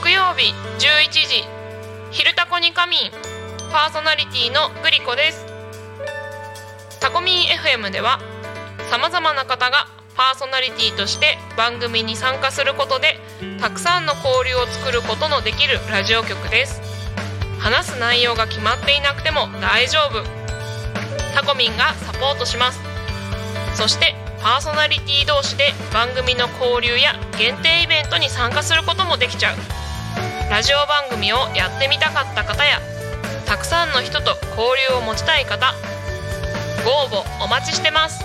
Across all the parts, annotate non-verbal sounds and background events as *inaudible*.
木曜日11時「昼タコに仮眠」パーソナリティのグリコです。タコミン FM ではさまざまな方がパーソナリティとして番組に参加することでたくさんの交流を作ることのできるラジオ局です。話す内容が決まっていなくても大丈夫。タコミンがサポートします。そしてパーソナリティ同士で番組の交流や限定イベントに参加することもできちゃう。ラジオ番組をやってみたかった方やたくさんの人と交流を持ちたい方ご応募お待ちしてます。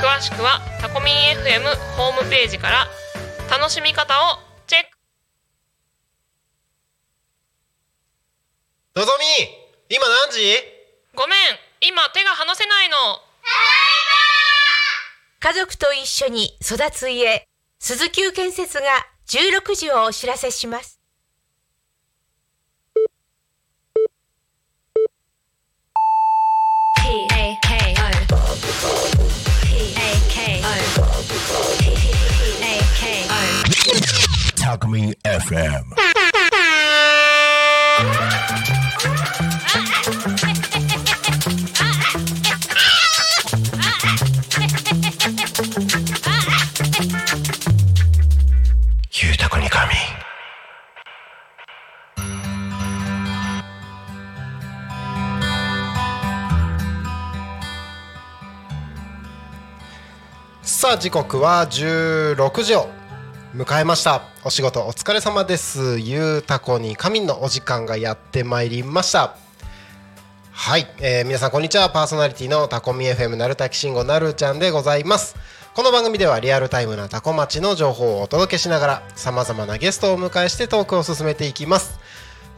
詳しくはタコミン FM ホームページから楽しみ方をチェック。のぞみ今何時？ごめん今手が離せないの家族と一緒に育つ家、鈴木建設が16時をお知らせします。タコミン FM さあ時刻は16時を迎えました。お仕事お疲れ様です。ゆうたこに仮眠のお時間がやってまいりました。はい、えー皆さんこんにちは。パーソナリティのタコミ FM なるたきしんごなるちゃんでございます。この番組ではリアルタイムなタコ町の情報をお届けしながらさまざまなゲストをお迎えしてトークを進めていきます。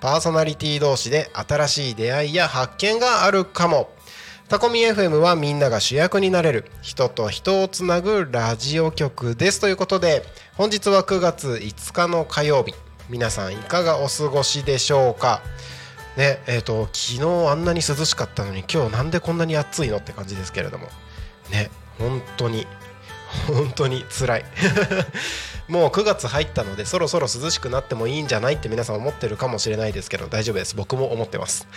パーソナリティ同士で新しい出会いや発見があるかも。タコミ FM はみんなが主役になれる。人と人をつなぐラジオ局です。ということで本日は9月5日の火曜日。皆さんいかがお過ごしでしょうか？ねえー、と昨日あんなに涼しかったのに今日なんでこんなに暑いのって感じですけれども。ね本当に本当に辛い。もう9月入ったのでそろそろ涼しくなってもいいんじゃないって皆さん思ってるかもしれないですけど大丈夫です。僕も思ってます。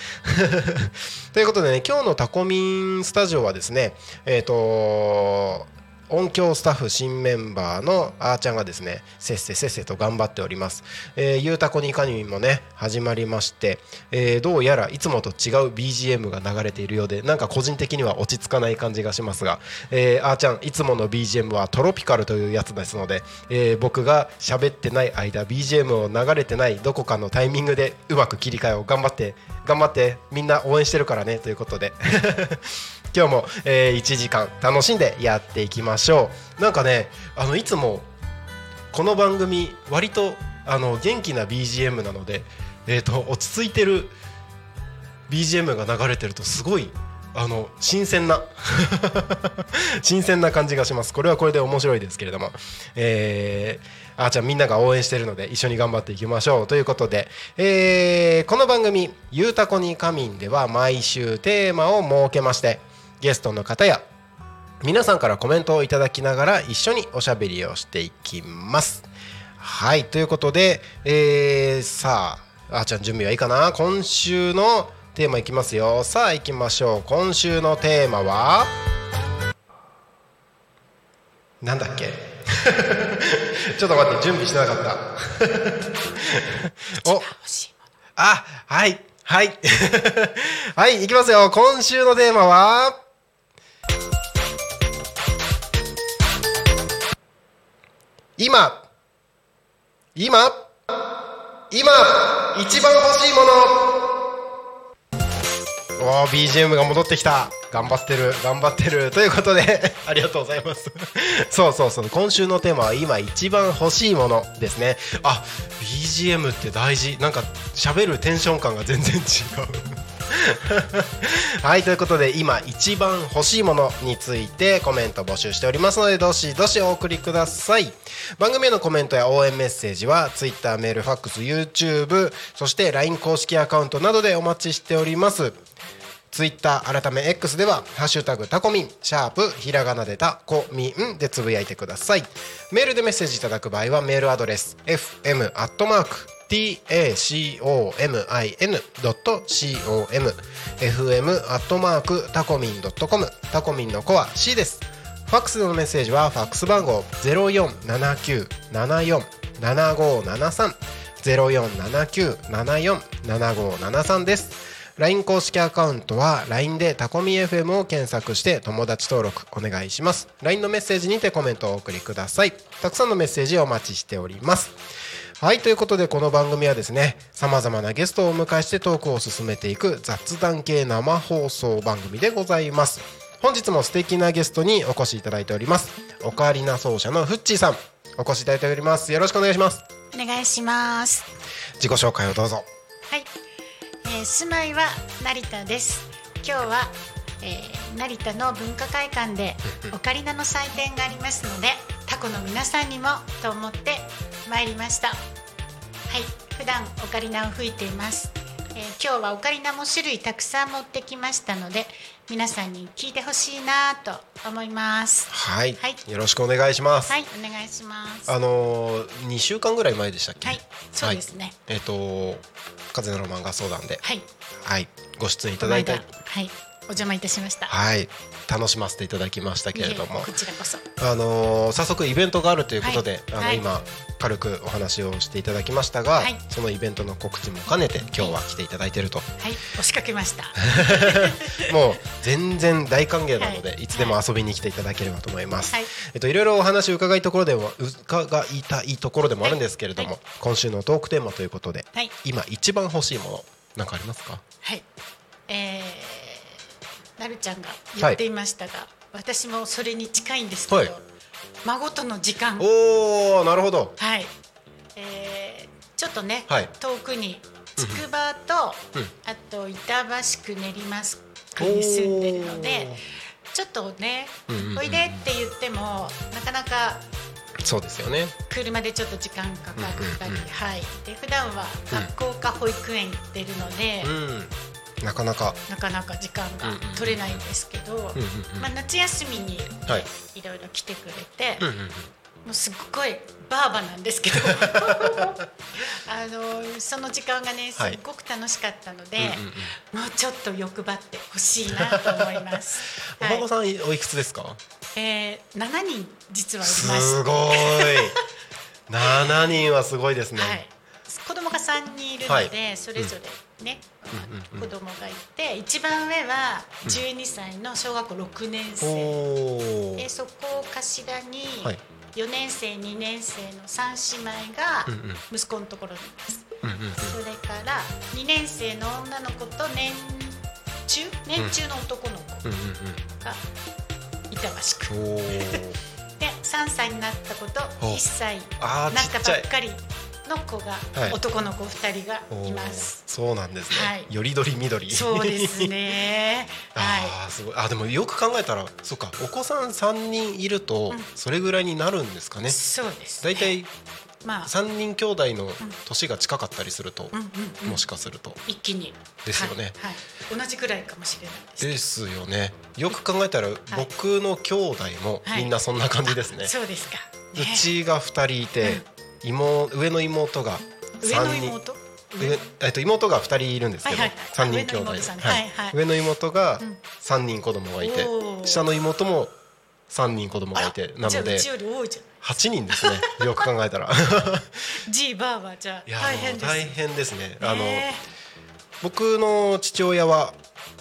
*laughs* ということでね今日のタコミンスタジオはですねえっ、と音響スタッフ新メンバーのあーちゃんがですねせっせせっせと頑張っております、えー、ゆうたこにかにもね始まりまして、えーどうやらいつもと違う BGM が流れているようでなんか個人的には落ち着かない感じがしますが、えーあーちゃんいつもの BGM はトロピカルというやつですので、えー僕が喋ってない間 BGM を流れてないどこかのタイミングでうまく切り替えを頑張って頑張ってみんな応援してるからねということで。今日も、えー1時間楽しんでやっていきましょう。なんかねあのいつもこの番組割とあの元気な BGM なので、えー、と落ち着いてる BGM が流れてるとすごいあの新鮮な *laughs* 新鮮な感じがします。これはこれで面白いですけれども。えー、あーちゃんみんなが応援してるので一緒に頑張っていきましょう。ということで、えーこの番組「ゆうたこに仮眠」では毎週テーマを設けましてゲストの方や皆さんからコメントをいただきながら一緒におしゃべりをしていきます。はいということで、えーさああーちゃん準備はいいかな？今週のテーマいきますよ。さあ行きましょう。今週のテーマは？なんだっけ？*laughs* ちょっと待って準備してなかった。*laughs* おあはいはい。はい *laughs* 行きますよ。今週のテーマは？今今今一番欲しいもの。おー BGM が戻ってきた。頑張ってる頑張ってる。ということで *laughs* ありがとうございます。*laughs* そうそうそう。今週のテーマは今一番欲しいものですね。あ BGM って大事。なんか喋るテンション感が全然違う。*laughs* はいということで今一番欲しいものについてコメント募集しておりますのでどしどしお送りください。番組へのコメントや応援メッセージは Twitter メールファックス YouTube そして LINE 公式アカウントなどでお待ちしております。ツイッター改め X では「ハッシュタグタコミン」シャープひらがなでタコミンでつぶやいてください。メールでメッセージいただく場合はメールアドレス fm アットマーク tacomin.com fm アットマークタコミン .com タコミンの子は C です。ファックスのメッセージはファックス番号0479747573 0479747573です。LINE 公式アカウントは LINE でタコミ FM を検索して友達登録お願いします。LINE のメッセージにてコメントをお送りください。たくさんのメッセージをお待ちしております。はいということでこの番組はですねさまざまなゲストをお迎えしてトークを進めていく雑談系生放送番組でございます。本日も素敵なゲストにお越しいただいております。オカリナ奏者のフッチーさん。お越しいただいております。よろしくお願いします。お願いします。自己紹介をどうぞ。はい、えー、住まいは成田です。今日は、えー、成田の文化会館でオカリナの祭典がありますので、タコの皆さんにもと思って参りました。はい、普段オカリナを吹いています。えー、今日はオカリナも種類たくさん持ってきましたので、皆さんに聞いてほしいなと思います。はい、はいよろしくお願いします、はい、お願いします。あのー、2週間ぐらい前でしたっけ？はい、そうですね。はいえっ、と風のロマンが相談ではい、はいご出演いただいてこの間はい、お邪魔いたしました。はい楽しませていただきましたけれどもこちらこそ。あのー早速イベントがあるということで、あの、はいはい今軽くお話をしていただきましたが、はい。そのイベントの告知も兼ねて今日は来ていただいていると、はい、押しかけました。*laughs* もう全然大歓迎なので、はい。い、つでも遊びに来ていただければと思います、はい。えっといろいろお話を伺いところでも伺いたいところでもあるんですけれども、はい今週のトークテーマということで、はい。今一番欲しいものなんかありますか？はい、えー、なるちゃんが言っていましたが、私もそれに近いんですけど、はい孫との時間。おおなるほど。はい、えー、ちょっとね、はい。遠くにつくばと、うん。あと板橋区練馬区に住んでるのでちょっとね、うんうんうん。おいでって言ってもなかなかそうですよね。車でちょっと時間かかったり、うんうんうん。はい、で普段は学校か保育園行ってるので、うんなかなか。なかなか時間が取れないんですけど、うんうんうん。まあ、夏休みに、はい。い、ろいろ来てくれて、うんうんうん。もうすっごいバーバなんですけど。*laughs* あのその時間がねすっごく楽しかったので、うんうんもうちょっと欲張ってほしいなと思います。*laughs* お孫さんおいくつですか？えー、7人実はいすましてごい。*laughs* 7人はすごいですね、はい、子供が3人いるので、それぞれね、うんうんうん。子供がいて一番上は12歳の小学校6年生、おおでそこを頭にはい。4年生2年生の3姉妹がうんうん。息子のところにいます、うんうんうん。それから2年生の女の子と年中年中の男の子うん。うんが板橋区、うんおお *laughs* で3歳になった子と1歳なったばっかりの子が、はい男の子2人がい。ます。そうなんですね、はい。よりどりみどり。そうですね。は *laughs* あーすごい。あでもよく考えたらそっかお子さん3人いるとうん。それぐらいになるんですかい。ね。そうです、大体まあ、3人兄弟の年が近かったりすると、もしかすると。一気に。ですよね。はい、はい。同じぐらいかもしれないです。ですよね。よく考えたら僕の兄弟もみんなそんな感じですね、そうですか。うねちが2人いて、妹上の妹が上の3人妹？上えっと、妹が2人いるんですけど、はいはい三はい。人兄弟。で上のはい。上の妹がうん。3人子供がいて、下の妹も3人子供がいてなのでじゃあうちより多いじゃん。8人ですね。*laughs* よく考えたら。ジーバーはじゃ大変です。大変ですね。あのね僕の父親は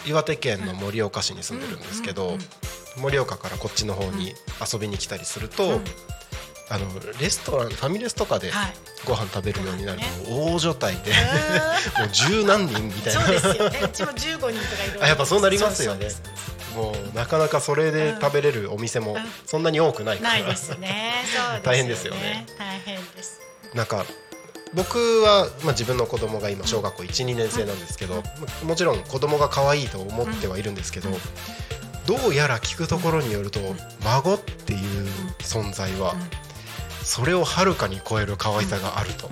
岩手県の盛岡市に住んでるんですけど盛岡からこっちの方に遊びに来たりすると、うんあのレストランファミレスとかではい。ご飯食べるようになるとご大所帯で。あ *laughs* もう十何人みたいな。ーそうですよね。うちも15人とかいる。あやっぱそうなりますよね。もうなかなかそれで食べれるお店もうん。そんなに多くないから。ないですね。*laughs* 大変ですよね。大変です。なんか僕は、まあ、自分の子供が今小学校12年生なんですけど、ももちろん子供が可愛いと思ってはいるんですけど、どうやら聞くところによると、孫っていう存在は、それをはるかに超える可愛さがあると。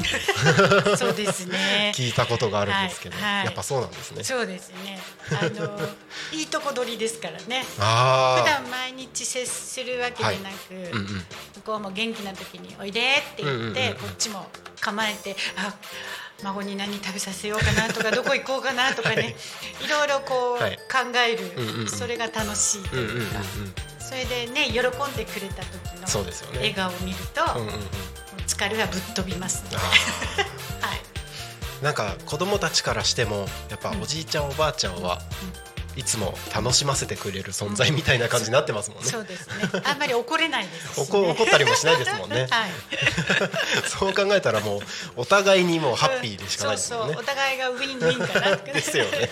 *laughs* そうですね。*laughs* 聞いたことがあるんですけど、はいはい。やっぱそうなんですね。そうですね。あの *laughs* いいとこ取りですからね。普あ段毎日接するわけでなく、あ、うんうん、向こうも元気な時においでって言って、うんうんうんうんこっちも構えてあ孫に何食べさせようかなとかどこ行こうかなとかね、い、ろいろこう、はい。考える、うんうんうん。それが楽しいとうんうんうんいうか、それでね喜んでくれた時のそうですよね笑顔を見ると、うん。うんうんうん。疲れはぶっ飛びますので、あ *laughs* はい、ーなんか子供たちからしてもやっぱおじいちゃんおばあちゃんはいつも楽しませてくれる存在みたいな感じになってますもんね。そうですねあんまり怒れないですし、ね、怒怒ったりもしないですもんね。*laughs* はい *laughs* そう考えたらもうお互いにもうハッピーでしかないですもんねそうそうお。互いがウィンウィンかなですよね。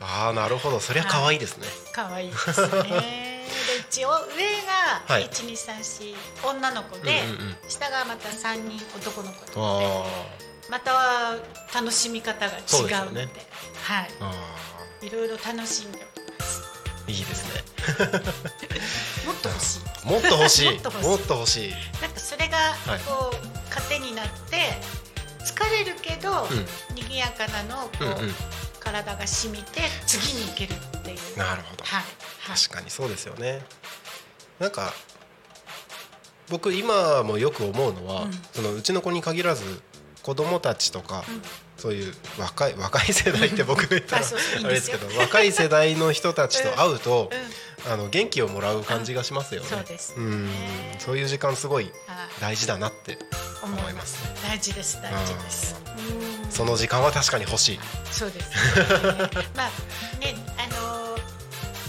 ああなるほどそりゃ可愛いですね。可愛いですね。で一応上がはい一二三四女の子で、うんうんうん下がまた三人男の子なあので、また楽しみ方が違うので、ねはいいろいろ楽しんでおります。ーいいですね。*laughs* もっと欲しい。もっと欲しい。もっと欲しいもっと欲しい。なんかそれがはいこう糧になって疲れるけど、うん賑やかなのをこう、うんうん体が染みて次に行けるっていう。なるほど。はい。はい確かにそうですよね。なんか僕今もよく思うのは、うんそのうちの子に限らず子供たちとか、うんそういう若い若い世代って僕が言ったらあれですけど若い世代の人たちと会うと、うんあの元気をもらう感じがしますよね。*laughs* そうですねんそういう時間すごいはい大事だなって思います。大事です大事です。うんその時間は確かに欲しい。そうです、*laughs* ね。まあねあのー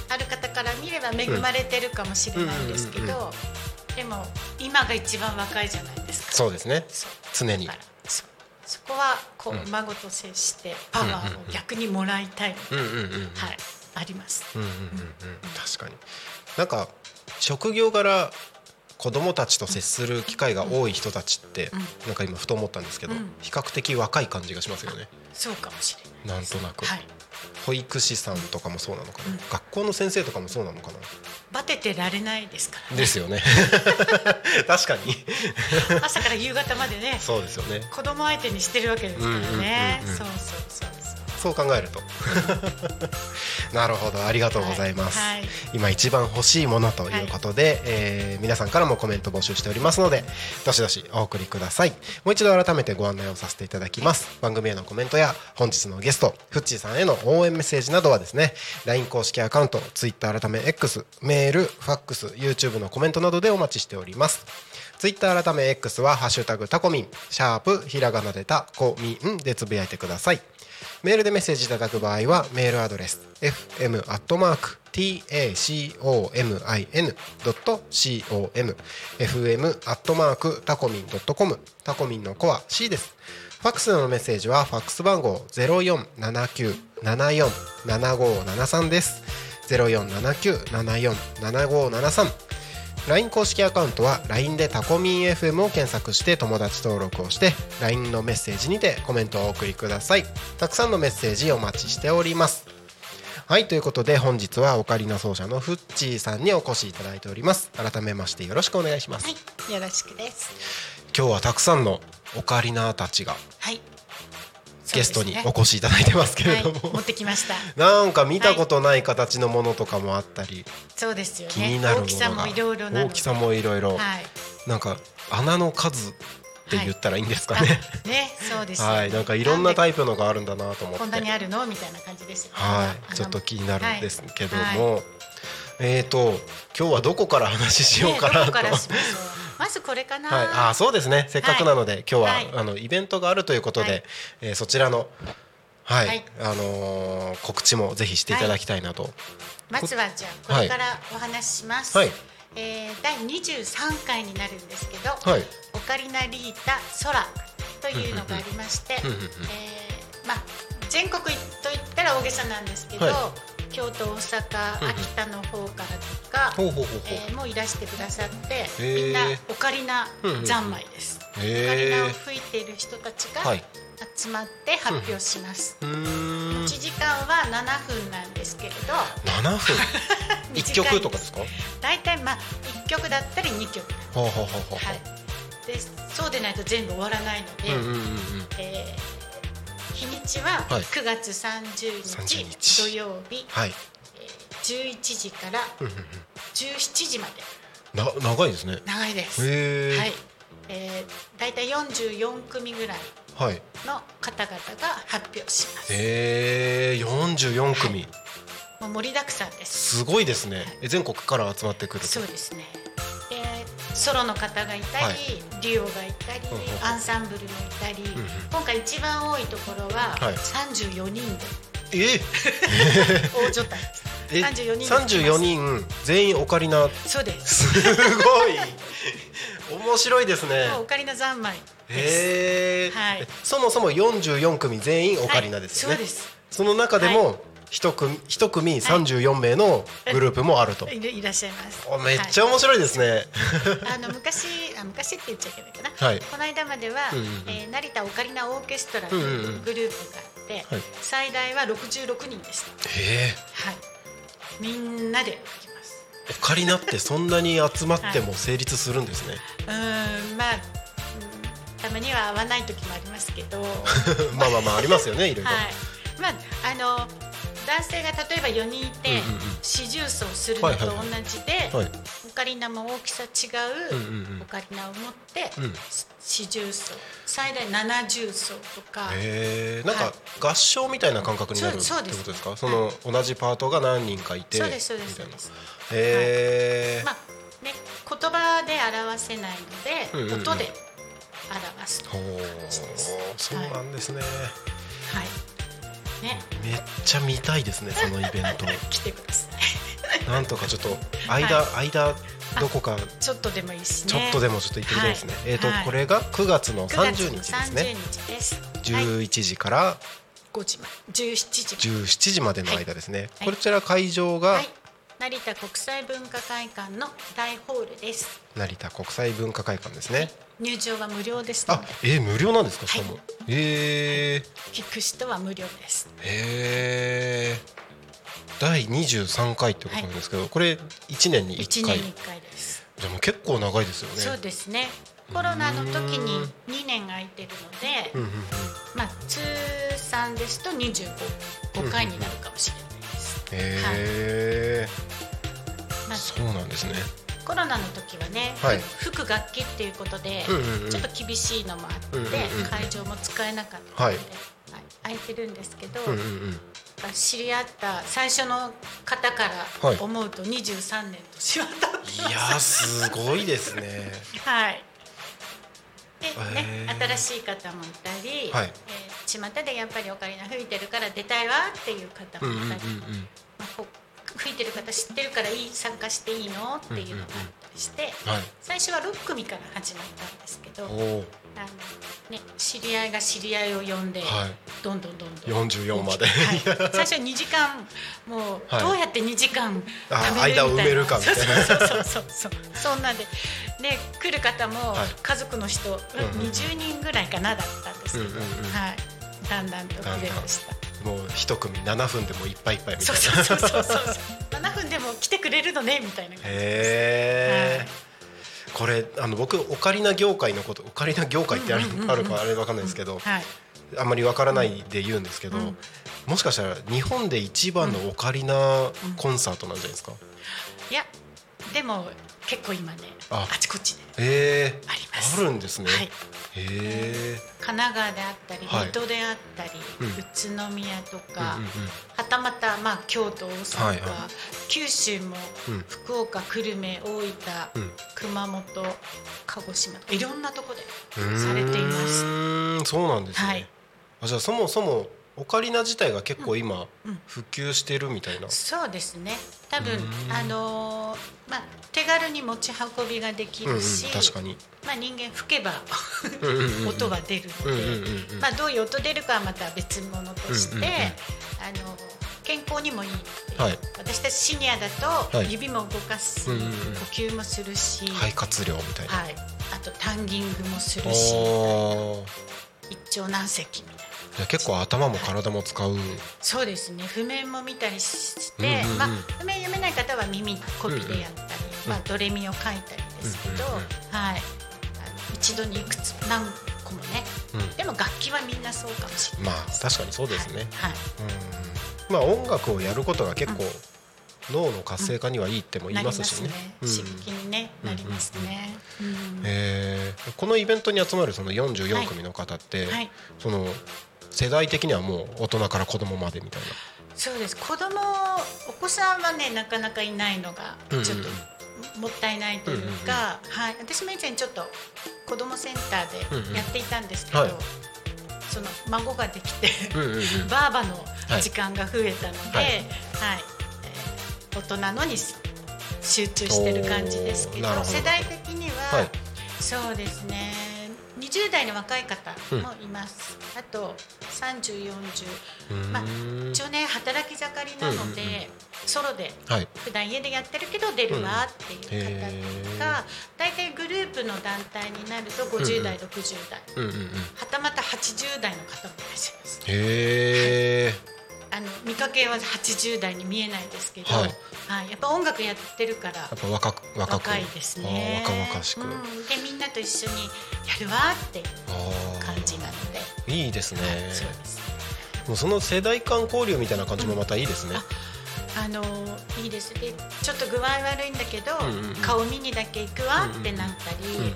ある方から見れば恵まれてるかもしれないんですけど、でも今が一番若いじゃないですか。そうですね。常にそそこはこう、うん孫と接してパワーを逆にもらいたい。はいあります。うんうんうんうん。確かに。なんか職業柄子供たちと接する機会が多い人たちって、うん。なんか今ふと思ったんですけど、うん。比較的若い感じがしますよね。そうかもしれない。なんとなく、はい。保育士さんとかもそうなのかな、うん。学校の先生とかもそうなのかな？バテてられないですから、ね。ですよね。*laughs* 確かに。朝から夕方までね、そうですよね。子供相手にしてるわけですからね。うんうん。そうそうそうそう。考えると。*laughs* なるほど。ありがとうございます、はい。はい。今一番欲しいものということで、えー皆さんからもコメント募集しておりますのでどしどしお送りください。もう一度改めてご案内をさせていただきます。番組へのコメントや本日のゲストフッチーさんへの応援メッセージなどはですね LINE 公式アカウント Twitter 改め X メールファックス YouTube のコメントなどでお待ちしております。ツイッター改め X は「ハッシュタグタコミン」シャープひらがなでタコミンでつぶやいてくださいメールでメッセージいただく場合はメールアドレス fm アットマーク tacomin.com fm アットマークタコミン .com タコミンのコア C です。ファックスのメッセージはファックス番号0479747573です。0479747573 LINE 公式アカウントは LINE でタコミン FM を検索して友達登録をして LINE のメッセージにてコメントをお送りくださいたくさんのメッセージお待ちしておりますはいということで本日はオカリナ奏者のフッチーさんにお越しいただいております改めましてよろしくお願いします、はい、よろしくです。今日はたくさんのオカリナたちがはい。ゲストにお越しいただいてますけれども、はい、持ってきました。なんか見たことない形のものとかもあったり、そうですよね。気になるものが。大きさもいろいろ。大きさもいろいろ。はい。なんか穴の数って言ったらいいんですかね、あね、そうですよね。はい、なんかいろんなタイイプのがあるんだなと思って。こんなにあるの？みたいな感じです。はい、ちょっと気になるんですけども、はい。えーと今日はどこから話ししようかなと、まずこれかな。はい、あーそうですね。せっかくなので、今日は、はい。あのイベントがあるということで、はい。えーそちらのはい、はい。あのー告知もぜひしていただきたいなと、まずはじゃあこれからお話しします。はい。えー第23回になるんですけど、はい。オカリナリータ空というのがありまして、えーまあ全国といったら大げさなんですけど、は京都大阪秋田の方からとか、えーもういらしてくださって、ー。みんなオカリナ三昧です。オカへリナをえ吹いている人たちがはい。集まって発表します、うーん。1時間は7分なんですけれど。7分？*laughs* 一短い曲とかですか？大体まあ1曲だったり2曲、はい、でそうでないと全部終わらないので、えー日にちは。はい。9月30 30日日。土曜日、はい。えー11時からうんうんうん。17時まで。な長いですね。長いです。はい、えー、大体44組ぐらいはいの方々が発表します。へえ44組。もう盛りだくさんです。すごいですね。え全国から集まってくると。そうですね。で、ソロの方がいたり、はい。デュオがいたりうんアンサンブルもいたり、ん今回一番多いところははい。34人で。え？*laughs* 大所帯。です。え34人34人全員オカリナ。そうです。すごい。*laughs* 面白いですね。オカリナ三昧です。はい。そもそも44組全員オカリナですよね、はいそうです。その中でも一組一組34名のグループもあると、*laughs* いるいらっしゃいます。おめっちゃ面白いですね、*laughs* あの昔あ昔って言っちゃいけないかな、はい。この間までは、うんうんうん。えー成田オカリナオーケストラというんうんううんグループがあって、はい最大は66人でした。へえ。はい。みんなで行きます。オカリナってそんなに集まっても成立するんですね、うーんまあ、うんたまには合わない時もありますけど。は *laughs* いまあまあまあありますよねいろいろ、まああの男性が例えば4人いて、四重奏するのと同じで、はい。オカリナも大きさ違う、オカリナを持って、うん。四重奏。最大七重奏とか、へえなんはか合唱みたいな感覚になるってことですか？その同じパートが何人かいてそうですそうですみたいうです。へえ、まあね言葉で表せないので、音で表すと。ほうそうなんですね、はい。ね、めっちゃ見たいですねそのイベント *laughs* 来てください。なんとかちょっと間、間どこかちょっとでもいいしね。ちょっとでもちょっと行ってみたいですね、はいえっ、と、はいこれが9月の9月30の日ですね30日です。はい、11時から5時まで、17時。17時までの間ですね、はいこちら会場がはい。成田国際文化会館の大ホールです。成田国際文化会館ですね、入場は無料ですのあで、えー無料なんですかしかも、はいえ聞く人は無料です。ー、えー、第23回ってことなんですけど、これ1年に1 1回年に1回です。じゃあもう結構長いですよね。そうですね。コロナの時に2年空いてるので、うんうんうん。まあ通算ですと25 5回になるかもしれないです。へえまあそうなんですねコロナの時はね、はい。吹く楽器っていうことで、ちょっと厳しいのもあって、会場も使えなかったので、はい。はい。空いてるんですけど、知り合った最初の方かはい。ら思うと23年年は経っていやーすごいですね。*laughs* はい。でね新しい方もいたり、はい。えー巷でやっぱりオカリナ吹いてるから出たいわっていう方もいたり、まあ、こう吹いてる方知ってるからいい参加していいの？っていうのがあったりして、うんはい。最初は6組から始まったんですけど、あのね、知り合いが知り合いを呼んで、はい。どんどんどんどん。44まで。はい、最初2時間もうはいどうやって2時間あ食べるみたいな。間を埋めるかみたいな。そうそうそうそうそう。そんなんで。で来る方もはい。家族の人、んうん20人ぐらいかなだったんですけど、うんうんうん。はい、だんだんと増えましたもう一組7分でもいっぱいいっぱいみたそいうな。そうそうそうそう7分でも来てくれるのねみたいな感じ。へえ、はい。これあの僕オカリナ業界のことオカリナ業界ってある,、うんうんうんうんあるかあれわかんないですけど、はいあんまりわからないで言うんですけど、うんもしかしたら日本で一番のオカリナコンサートなんじゃないですか、いやでも結構今ねあ。あちこちでえー、あります。あるんですね、はい。神奈川であったりはい。水戸であったり、うん。宇都宮とか、うんうんうん。はたまた、まあ、京都大阪、はいはい。九州も、うん。福岡久留米大分、うん。熊本鹿児島いろんなとこでされています。そうなんですね、はい。あじゃあそもそもオカリナ自体が結構今うん普及してるみたいな、そうですね。多分うん。あのーまあ、手軽に持ち運びができうんうんるし、確かに。まあ、人間吹けばうんうんうんうん。音は出るので、うんうんうんうん。まあ、どういう音出るかはまた別物として、うんうんうんあの健康にもいい。はい。私たちシニアだはい。と指も動かす、うんうんうん。呼吸もするし、肺活量みたいな、はい、あとタンギングもするし一長何石みたいな結構頭も体も使う。そうですね。譜面も見たりして、まあ、譜面読めない方は耳コピでやったり、まあ、ドレミを書いたりですけど、はい、一度にいくつ何個もね、うん。でも楽器はみんなそうかもしれない。まあ確かにそうですね、はい、うん。まあ音楽をやることが結構脳の活性化にはいいっても言いますしね。うん。刺激に、ねなりますね。うんえーこのイベントに集まるその44組の方って、はい。その世代的にはもう大人から子供までみたいそうです。子供お子さんはねなかなかいないのがうんうんちょっともったいないというか、はい、私も以前ちょっと子供センタうんうん。ーでやっていたんですけど、はい。その孫ができて、な。うんうんうん。バーバの時間が増えたので、ははい。いえー大人のに集中してる感じですけど。世代的には、はい。そうですね20代の若い方もいます、あと3040まあ一応ね働き盛りなので、うんうんソロではい。普段家でやってるけど出るわっていう方が大体グループの団体になると50代、60代。うん。うん。うん。はたまた80代の方もいらっしゃいます。へえ。あの見かけは80代に見えないですけど、ははい。いやっぱ音楽やってるからやっぱ若く若く。若いですね。若々しく。うん、でみんなと一緒にやるわっていうあ感じなので、ーいいですね。そうです。もうその世代間交流みたいな感じもまたいいですね。あのいいです。でちょっと具合悪いんだけど、うんうんうん。顔見にだけ行くわってなったり、うん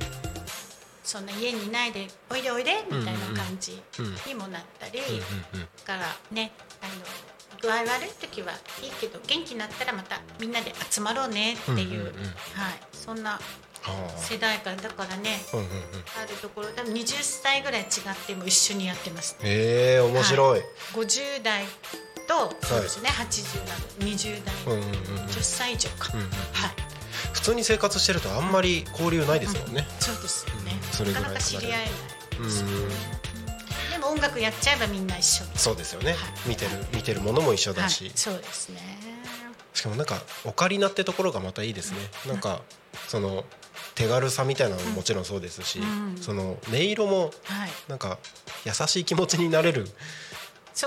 そんな家にいないでおいでおいでみたいな感じうんにもなったり、うんうんだからねあの具合悪い時はいいけど元気になったらまたみんなで集まろうねっていう、うんうんうん。はい、そんな世代間だからねうんうんうん。あるところ多分20歳ぐらい違っても一緒にやってます、へえ面白い。50代とそうですね、80など20代、うんうんうんうん。10歳以上か、うんうんはい。普通に生活してるとあんまり交流ないですもんね。そうですよね。うん、それぐらないかなか知り合えないうん。でも音楽やっちゃえばみんな一緒にそうですよね。はい。見てる見てるものも一緒だはい。し、そうですね。しかもなんかオカリナってところがまたいいですね。なんかその手軽さみたいなのももちろんそうですし、うん。その音色もはい。なんか優しい気持ちになれる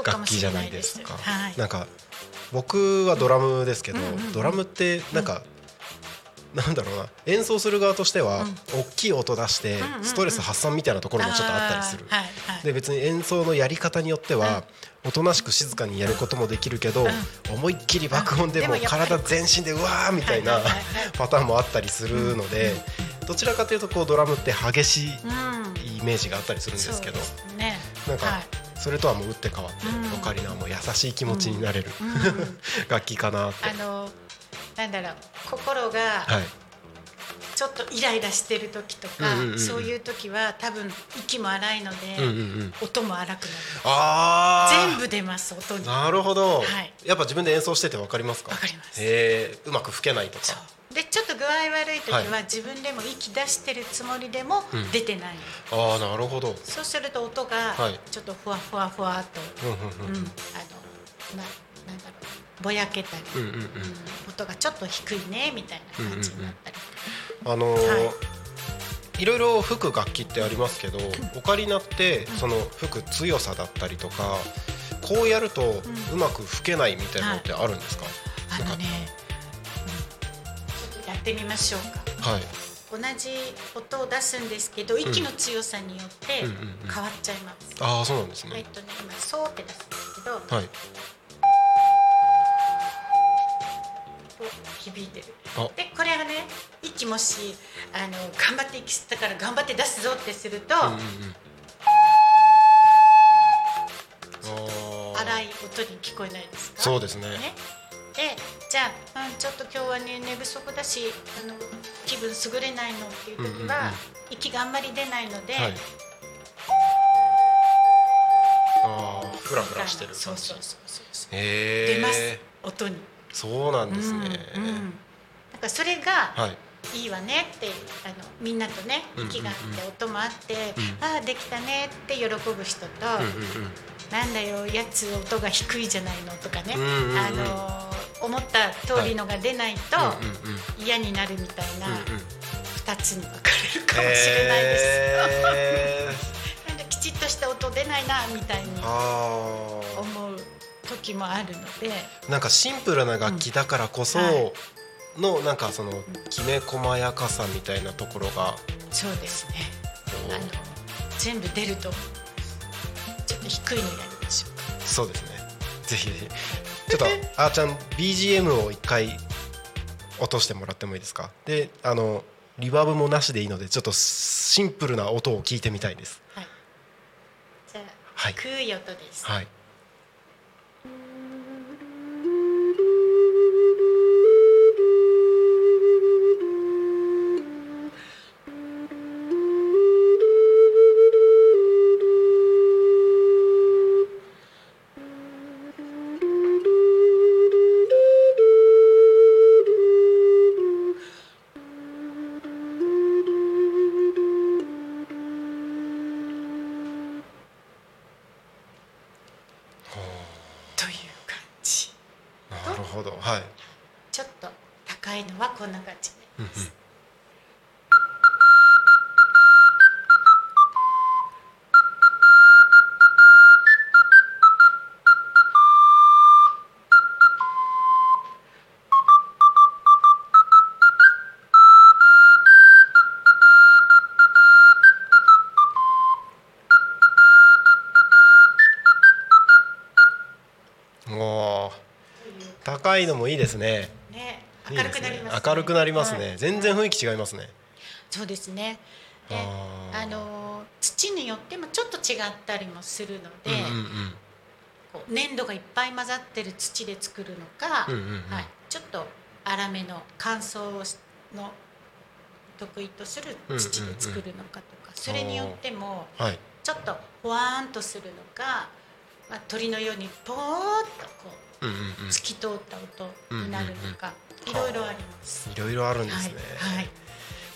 楽器じゃないいですですか。はい。なんか僕はドラムですけど、うんうんうん。ドラムってなんか、なんだろうな。演奏する側としては、大きい音出してストレス発散みたいなところもちょっとあったりする。で別に演奏のやり方によっては、おとなしく静かにやることもできるけど、思いっきり爆音でもう体全身でうわーみたいなパターンもあったりするので、どちらかというとこうドラムって激しいうん。イメージがあったりするんですけど、なんか、はい。それとはもう打って変わって、うん。オカリナはもう優しい気持ちになれる、うん。*laughs* 楽器かなって。なんだろう心がはい、ちょっとイライラしてる時とか、うんうんうんそういう時は多分息も荒いので、うんうんうん、音も荒くなる。あー。全部出ます音に。なるほど、はい。やっぱ自分で演奏しててわかりますか？わかります。へえうまく吹けないとか。でちょっと具合悪い時は、はい。自分でも息出してるつもりでもうん。出てない、ああなるほど。そうすると音がはい。ちょっとふわふわふわっと、うんうんうん。うんあのななんだろうぼやけたり、うんうんうん。うん音がちょっと低いねみたいな感じになったり、あのーはい。ろいろ吹く楽器ってありますけど、オカリナってその吹く強さだったりとかこうやるとうまく吹けないみたいなのってあるんですか、あのね、うん。ちょっとやってみましょうか。はい。同じ音を出すんですけど息の強さによってうんうんうん。変わっちゃいます、ああそうなんですね。えっとね今そうって出すんですけど、はい響いてる。あでこれがね息もしあの頑張って息吸ったから頑張って出すぞってすると、うんうん荒い音に聞こえないですか？そうですね。でじゃあ、うん、ちょっと今日はね寝不足だしあの気分優れないのっていう時は、息があんまり出ないので、はい。ああフラフラしてる感じ。そうそうそうそう出ます音にそうなんですね、うんうん、だからそれがはい。いいわねってあのみんなとねうんうんうん。息があって音もあって、うんああできたねって喜ぶ人と、うんうんなんだよやつ音が低いじゃないのとかね、うんうんうん。あの思った通りのが出ないとうんうんうん嫌になるみたいな、うんうん2 2つに分かれるかもしれないです、へー。*laughs* なんかきちっとした音出ないなみたいにあ思う時もあるので。ーなんかシンプルな楽器だからこそのなんかそのきめ細やかさみたいなところが。そうですね。あの全部出るとちょっと低いのやりましょう。かそうですね。ぜひぜひ。ちょっと *laughs* あーちゃん BGM を一回落としてもらってもいいですか？であのリバーブもなしでいいのでちょっとシンプルな音を聞いてみたいです。はい。じゃあ、はい。低い音です、はいいのもいいですね。ね明るくなります、ね、明るくなりますね、はい。全然雰囲気違いますね。そうですね。であの土によってもちょっと違ったりもするので、うんうんうん。こう粘土がいっぱい混ざってる土で作るのか、うんうんうん。はい、ちょっと粗めの乾燥の得意とする土で作るのかとか、それによってもはい。ちょっとほわーんとするのか、まあ、鳥のようにポーッとこうんうんうんう透き通った音になるのか、うんいろいろあります。いろいろあるんですね、はい、はい。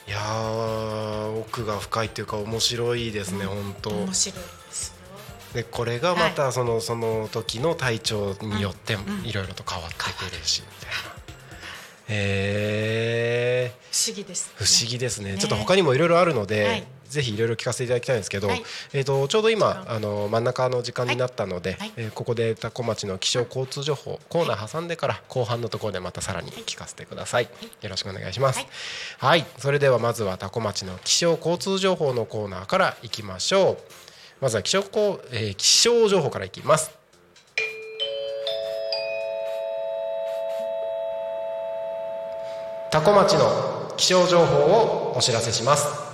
い、やー奥が深いっていうか面白いですね、本当。面白いですよ。でこれがまたその,、その時の体調によっていろいろと変わってくるし、みたいな。へえ不思議です、ね。不思議ですね。ね。ちょっと他にもいろいろあるので、はいぜひいろいろ聞かせていただきたいんですけど、はい。えー、とちょうど今あの真ん中の時間になったので、はい。えーここで多古町の気象交通情報コーナー挟んでから後半のところでまたさらに聞かせてください、よろしくお願いします。ははい。い、それではまずは多古町の気象交通情報のコーナーからいきましょう。まずは気象こう、えー気象情報からいきます。多古町の気象情報をお知らせします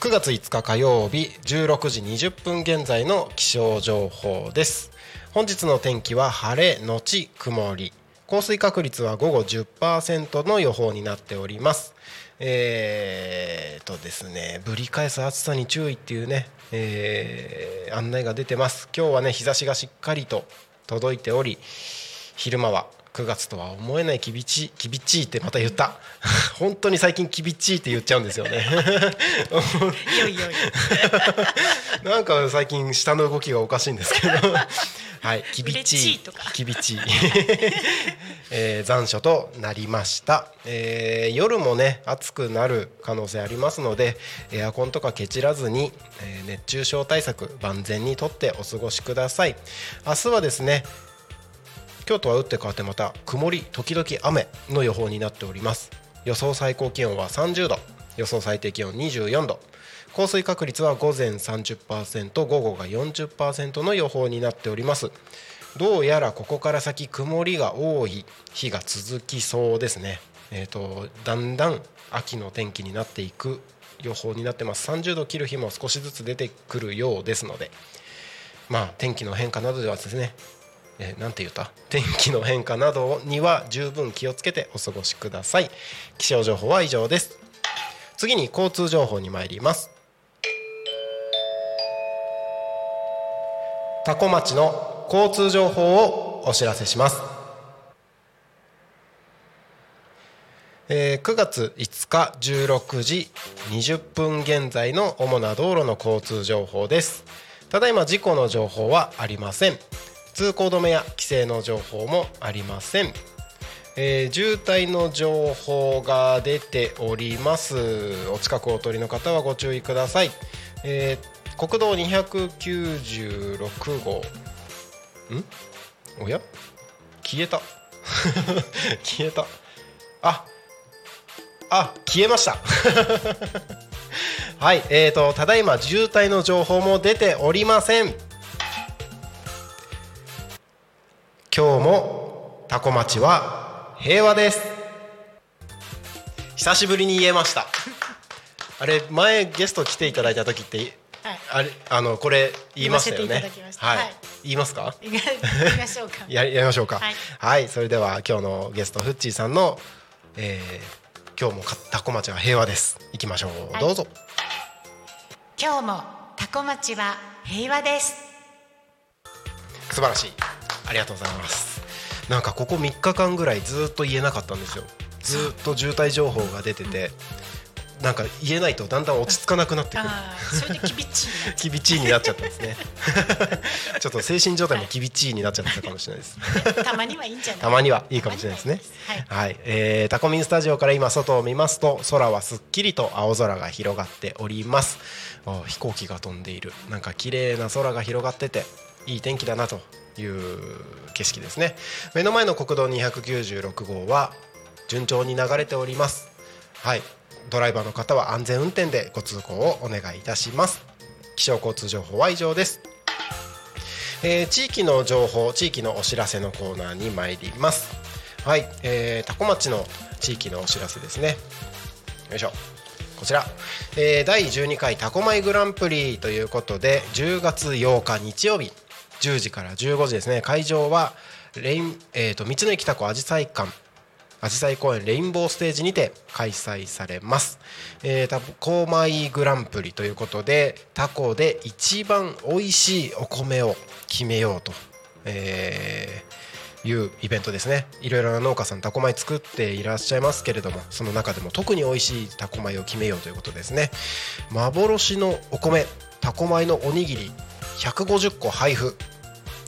9月5日火曜日16時20分現在の気象情報です。本日の天気は晴れのち曇り。降水確率は午後10%の予報になっております。えー、とですねぶり返す暑さに注意っていうね、えー案内が出てます。今日はね日差しがしっかりと届いており昼間は9月とは思えない厳しい厳しいってまた言った。*laughs* 本当に最近厳しいって言っちゃうんですよね。*laughs* なんか最近下の動きがおかしいんですけど。*laughs* はい厳嬉ししい厳しい、えー残暑となりました、えー夜もね暑くなる可能性ありますのでエアコンとかケチらずに、えー熱中症対策万全にとってお過ごしください。明日はですね今日とは打って変わってまた曇り時々雨の予報になっております。予想最高気温は30度。予想最低気温24度。降水確率は午前30%午後が40%の予報になっております。どうやらここから先曇りが多い日が続きそうですね。えー、とだんだん秋の天気になっていく予報になってます。30度切る日も少しずつ出てくるようですので。まあ天気の変化などではですねえーなんて言った？天気の変化などには十分気をつけてお過ごしください。気象情報は以上です。次に交通情報に参ります。多古町の交通情報をお知らせします。えー9月5日16時20分現在の主な道路の交通情報です。ただいま事故の情報はありません。通行止めや規制の情報もありません。えー渋滞の情報が出ております。お近くお通りの方はご注意ください、えー国道296号。ん？おや？消えた。*laughs* 消えた。ああ消えました。*laughs* はいえーとただいま渋滞の情報も出ておりません。今日もタコ町は平和です。久しぶりに言えました。*laughs* あれ前ゲスト来ていただいた時ってはい。あれあのこれ言いましたよね。はい、はい。言いますか？行きましょうか。や *laughs* やりましょうか。ははい。い、それでは今日のゲストフッチーさんの、えー今日もかタコ町は平和です。行きましょう、はい。どうぞ。今日もタコ町は平和です。素晴らしいありがとうございます。なんかここ3日間ぐらいずっと言えなかったんですよ。ずっと渋滞情報が出ててなんか言えないとだんだん落ち着かなくなってくる。それでキビッチにな。っちキビチーになっちゃったんですね。*laughs* ちょっと精神状態もキビチーになっちゃったかもしれないです。*laughs* たまにはいいんじゃない？たまにはいいかもしれないですね。はいはい、えータコミンスタジオから今外を見ますと空はすっきりと青空が広がっております。あ飛行機が飛んでいる。なんか綺麗な空が広がってていい天気だなという景色ですね。目の前の国道296号は順調に流れております。はい。ドライバーの方は安全運転でご通行をお願いいたします。気象交通情報は以上です。えー地域の情報地域のお知らせのコーナーに参ります。はい、えー、タコ町の地域のお知らせですね。よいしょ。こちら、えー第12回タコマイグランプリということで10月8日日曜日。10時から15時ですね。会場はレイン、えー、と道の駅タコあじさい館あじさい公園レインボーステージにて開催されます、えー、タコマイグランプリということでタコで一番美味しいお米を決めようと、えーいうイベントですね。いろいろな農家さんタコ米作っていらっしゃいますけれどもその中でも特に美味しいタコ米を決めようということですね。幻のお米タコ米のおにぎり150個配布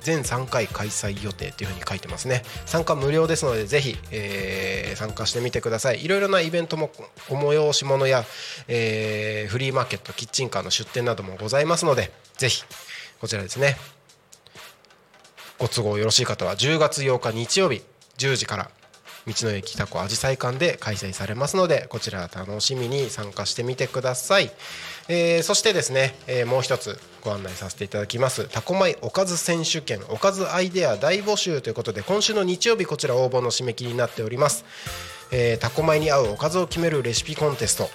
全3回開催予定というふうに書いてますね。参加無料ですのでぜひ、えー参加してみてください。いろいろなイベントもお催し物や、えーフリーマーケットキッチンカーの出店などもございますのでぜひこちらですね。ご都合よろしい方は10月8日日曜日10時から道の駅タコあじさい館で開催されますのでこちら楽しみに参加してみてください、えーそしてですね、えーもう一つご案内させていただきます。タコ米おかず選手権おかずアイデア大募集ということで今週の日曜日こちら応募の締め切りになっております、えータコ米に合うおかずを決めるレシピコンテスト。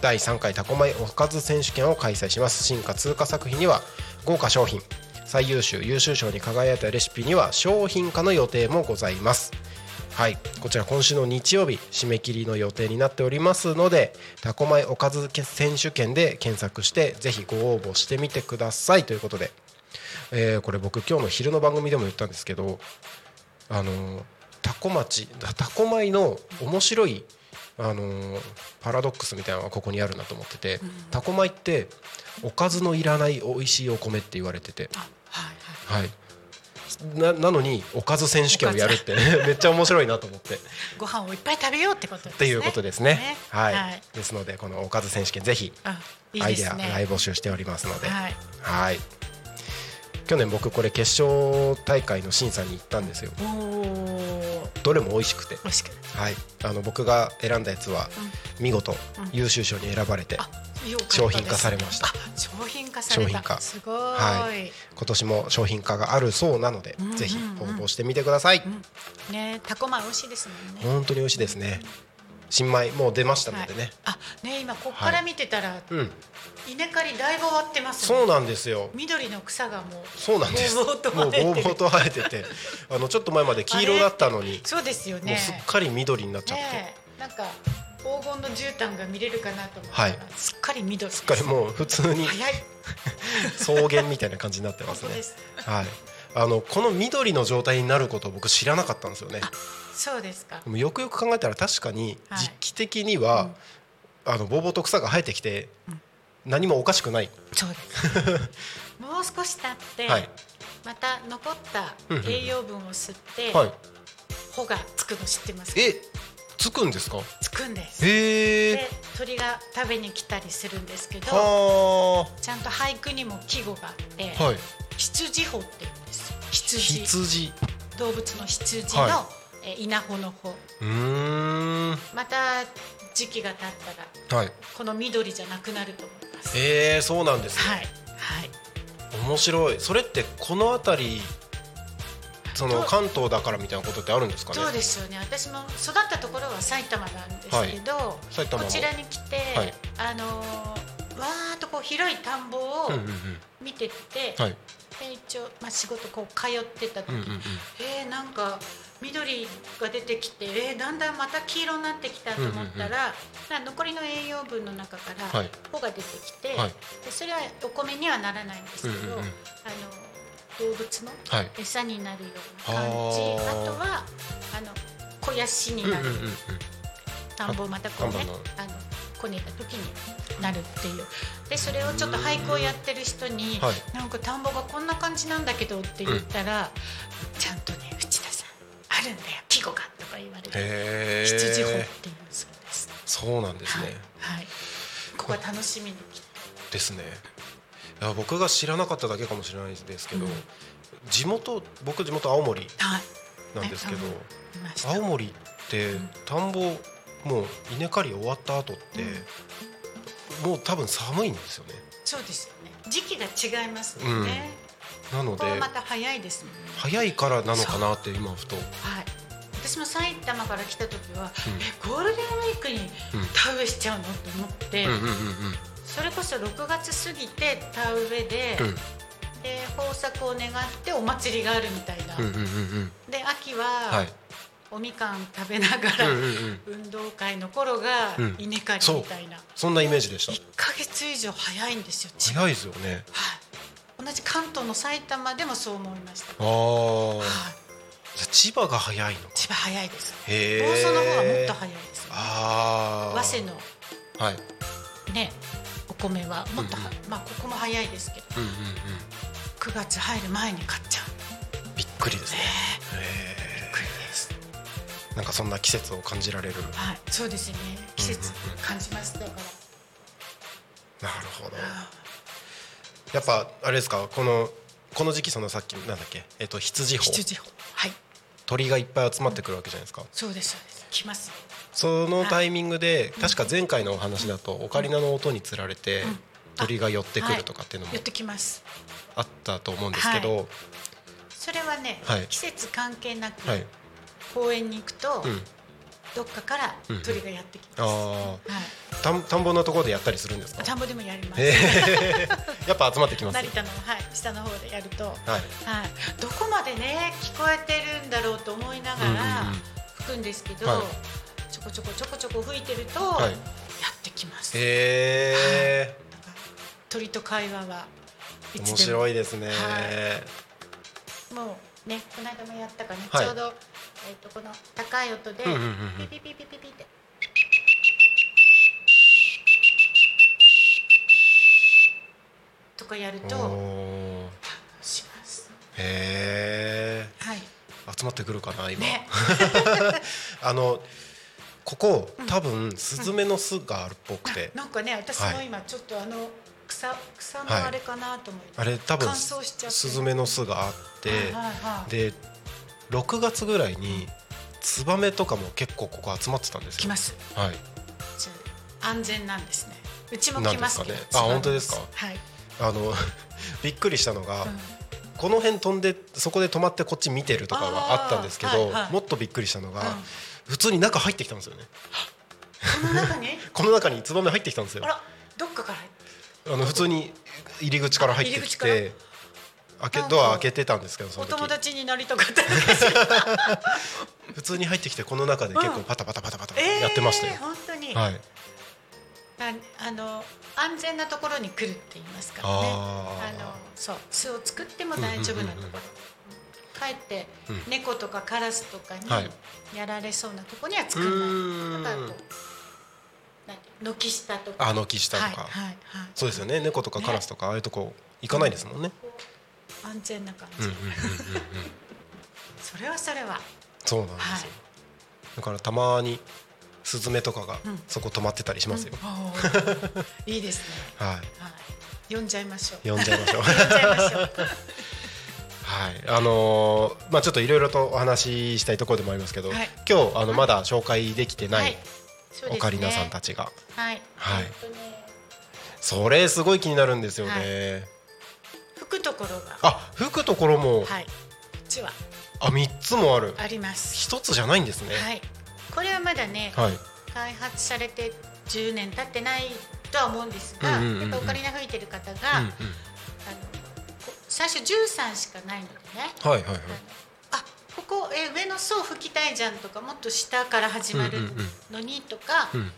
第3回タコ米おかず選手権を開催します。進化通過作品には豪華商品。最優秀優秀賞に輝いたレシピには商品化の予定もございます。はい。こちら今週の日曜日締め切りの予定になっておりますのでタコ米おかず選手権で検索してぜひご応募してみてください。ということで、えーこれ僕今日の昼の番組でも言ったんですけどあのータコ町タコ米の面白いあのーパラドックスみたいなのがここにあるなと思ってて、タコ米っておかずのいらない美味しいお米って言われてて、はいはい。はい、ななのにおかず選手権をやるって *laughs* めっちゃ面白いなと思って。っご飯をいっぱい食べようってことですね。ていうことですね。ね。はい、はい。ですのでこのおかず選手権ぜひアイデア大募集しておりますので、はい。はい。去年僕これ決勝大会の審査に行ったんですよ。どれも美味しくて。美味しくはい。あの僕が選んだやつは見事優秀賞に選ばれて商品化されました。あ商品化された。商品化。すごい、はい。今年も商品化があるそうなので、ぜひ応募してみてください、ねタコ米美味しいですもんね。本当に美味しいですね。新米もう出ましたのでね、あね今ここから見てたら、うん。稲刈りだいぶ終わってますね。そうなんですよ。緑の草がもうそうなんです。ぼうぼうともうぼうぼうと生えててあのちょっと前まで黄色だったのに *laughs* そうですよね。もうすっかり緑になっちゃって、ねえ。なんか黄金の絨毯が見れるかなと思ったら、はい。すっかり緑。すっかりもう普通に *laughs* 草原みたいな感じになってますね。はい。あのこの緑の状態になることを僕知らなかったんですよね。そうですか。でもよくよく考えたら確かにはい。実機的には、あのぼうぼうと草が生えてきて、何もおかしくない、そうです。*laughs* もう少し経って、はい。また残ったうんうん。栄養分を吸って、はい。穂がつくの知ってますか？えつくんですか？つくんです。へえ。で鳥が食べに来たりするんですけどはちゃんと俳句にも季語があってあはい。羊穂って言うんです。よ羊。羊。動物の羊の、はえー稲穂の穂。うーん。また時期が経ったらはい。この緑じゃなくなると思います。えー、そうなんですね、はい。はい。面白い。それってこの辺りその関東だからみたいなことってあるんですかね？そうですよね。私も育ったところは埼玉なんですけど、埼玉の。こちらに来て、はい。あのーわーっとこう広い田んぼをうんうんうん。見てて、はい。で一応、まあ、仕事こう通ってた時、うんうんうん。えー、なんか緑が出てきて、えー、だんだんまた黄色になってきたと思ったら、まあ残りの栄養分の中からはい。穂が出てきて、はい。でそれはお米にはならないんですけど、うんうんうん。あの動物のはい。餌になるような感じ。はー。あとはあの肥やしにうんうんうん。なる、田んぼをまたこうねあの。こねた時になるっていう。でそれをちょっと俳句をやってる人に、はい。なんか田んぼがこんな感じなんだけどって言ったら、ちゃんとね内田さんあるんだよ。季語がとか言われて羊穂っていうそうです。そうなんですね、はい、はい、ここは楽しみにですねいや僕が知らなかっただけかもしれないですけど、うん。地元僕地元青森はい。なんですけど、ねい青森って田んぼもう稲刈り終わった後って、もう多分寒いんですよね。そうですよね。時期が違いますもんね、なのでまた早いですもんね。早いからなのかなって今ふと。はい。私も埼玉から来た時は、うん。えゴールデンウィークに田植えしちゃうの？と思って、うんうんうんうんそれこそ6月過ぎて田植えで,、うん。で豊作を願ってお祭りがあるみたいな、うんうんうんうんで秋は、はい。おみかん食べながら、うんうんうん。運動会の頃がうん。稲刈りみたいな、そんなイメージでした。1か月以上早いんですよ千葉早いですよね。はい、同じ関東の埼玉でもそう思いました、ああはい、千葉が早いのか。千葉早いです。房総の方はもっと早いです。よ、ああ早稲のはい。ねお米はもっとは、うんまあここも早いですけどうんうんうん。9月入る前に買っちゃう。びっくりですね。びっくりです。なんかそんな季節を感じられる。はい。そうですね。季節うんうんうん感じますだから、なるほど。あやっぱあれですか？このこの時期そのさっきなんだっけ？えっと羊穂。羊穂。はい。鳥がいっぱい集まってくるわけじゃないですか。そうですそうです。来ますそのタイミングで確か前回のお話だとオカリナの音につられてうん。鳥が寄ってくるとかっていうのも寄ってきます。あったと思うんですけどそれはね、はい。季節関係なく、はい。公園に行くと、うん。どっかからうん鳥がやってきます、田ん田んぼのところでやったりするんですか？田んぼでもやります、*laughs* やっぱ集まってきます成田の、はい、下の方でやると、はい、はい。どこまでね聞こえてるんだろうと思いながらうん吹くんですけど、ょこちょこちょこちょこ吹いてると、はい。やってきます、へえだから鳥と会話はいつでも。面白いですね。はもうねこの間もやったかな、はい。ちょうど、えっとこの高い音で、うんうんうんうん。ピピピピピピって。とかやるとします。へえはい。集まってくるかな今、ね。*laughs* あのここ多分スズメの巣があるっぽくて、なんかね私も今ちょっとあの草草のあれかなと思って、あれ多分スズメの巣があって、はいはいはい。で6月ぐらいにツバメとかも結構ここ集まってたんですよ。来ます。はい。安全なんですね。うちも来ますけどねあ本当ですか？はい、あの *laughs* びっくりしたのが、うん。この辺飛んでそこで止まってこっち見てるとかはあったんですけど、はいはい。もっとびっくりしたのが、うん普通に中入ってきたんですよね。この中に？*laughs* この中にツバメ入ってきたんですよ。あらどっかから？あの普通に入り口から入ってきて開けドア開けてたんですけどその時。お友達になりたかった *laughs* 普通に入ってきてこの中で結構パタパタパタパタやってましたよ。えー、本当に、はい。ああの安全なところに来るって言いますからね。あのそう巣を作っても大丈夫なところ、うんうんうんうんかえってうん。猫とかカラスとかにはい。やられそうなところには作うらない。だからこうなんて軒下とか。あ軒下とか、はいはいはい、そうですよね。猫とかカラスとかああいうとこ行かないですもんね、安全な感じ、うんうんうんうんうん。それはそれは。そうなんですよ、はい。だからたまにスズメとかがうん。そこ止まってたりしますよ、おー。*laughs* いいですね。はい。はい。呼んじゃいましょう。呼んじゃいましょう。*laughs* 呼んじゃいましょう。はい。あのーまあちょっといろいろとお話ししたいところでもありますけど、はい。今日あのまだ紹介できてなはい。オカリナさんたちが、はい。はい。それすごい気になるんですよね、はい。吹くところが。あ吹くところも、はい。こっちは。あ三つもある。あります。一つじゃないんですね。はい。これはまだね、はい。開発されて10年経ってないとは思うんですが、うんうんうんうん。やっぱオカリナ吹いてる方が、うんうん最初13しかないのでね。はいはいはい。あここ、えー上の層吹きたいじゃんとかもっと下から始まるのにとか、うん。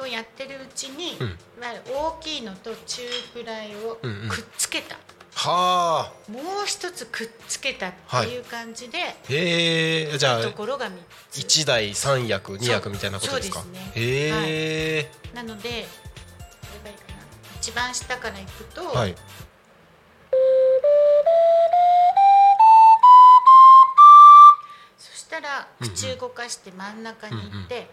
をやってるうちに、うん。いわゆる大きいのと中くらいをくっつけた、はあ。もう一つくっつけたっていう感じで、へえ。じゃあところが3つ。一台三役二役みたいなことですか？そうですね。へえ。なのでこれがいいかな。一番下からいくと、はいしたら口動かして真ん中に行って、